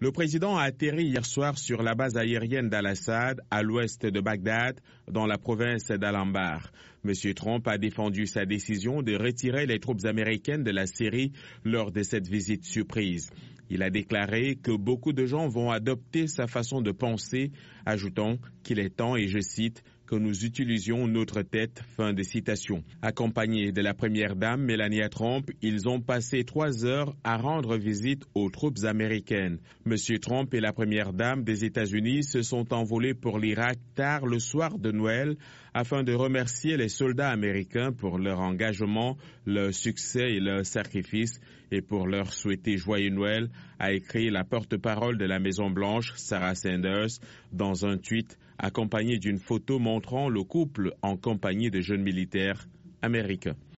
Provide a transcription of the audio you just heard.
Le président a atterri hier soir sur la base aérienne d'Al-Assad, à l'ouest de Bagdad, dans la province d'Al-Anbar. M. Trump a défendu sa décision de retirer les troupes américaines de la Syrie lors de cette visite surprise. Il a déclaré que beaucoup de gens vont adopter sa façon de penser, ajoutant qu'il est temps, et je cite, que nous utilisions notre tête. Fin de citation. Accompagnés de la première dame Melania Trump, ils ont passé trois heures à rendre visite aux troupes américaines. Monsieur Trump et la première dame des États-Unis se sont envolés pour l'Irak tard le soir de Noël afin de remercier les soldats américains pour leur engagement, leur succès et leur sacrifice et pour leur souhaiter joyeux Noël, a écrit la porte-parole de la Maison-Blanche, Sarah Sanders, dans un tweet accompagné d'une photo montrant le couple en compagnie de jeunes militaires américains.